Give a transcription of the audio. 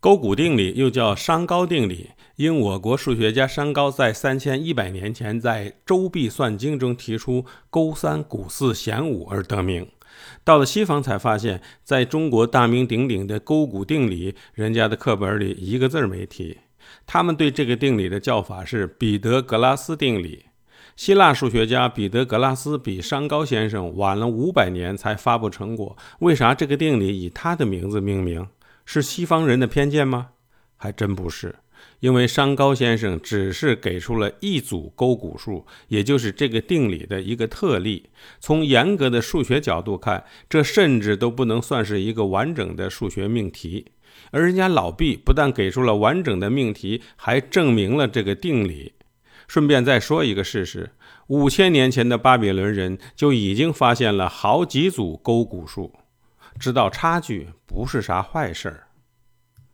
勾股定理又叫商高定理，因我国数学家商高在三千一百年前在《周髀算经》中提出勾三股四弦五而得名。到了西方才发现，在中国大名鼎鼎的勾股定理，人家的课本里一个字儿没提。他们对这个定理的叫法是彼得格拉斯定理。希腊数学家彼得格拉斯比商高先生晚了五百年才发布成果，为啥这个定理以他的名字命名？是西方人的偏见吗？还真不是，因为商高先生只是给出了一组勾股数，也就是这个定理的一个特例。从严格的数学角度看，这甚至都不能算是一个完整的数学命题。而人家老毕不但给出了完整的命题，还证明了这个定理。顺便再说一个事实：五千年前的巴比伦人就已经发现了好几组勾股数。知道差距不是啥坏事儿。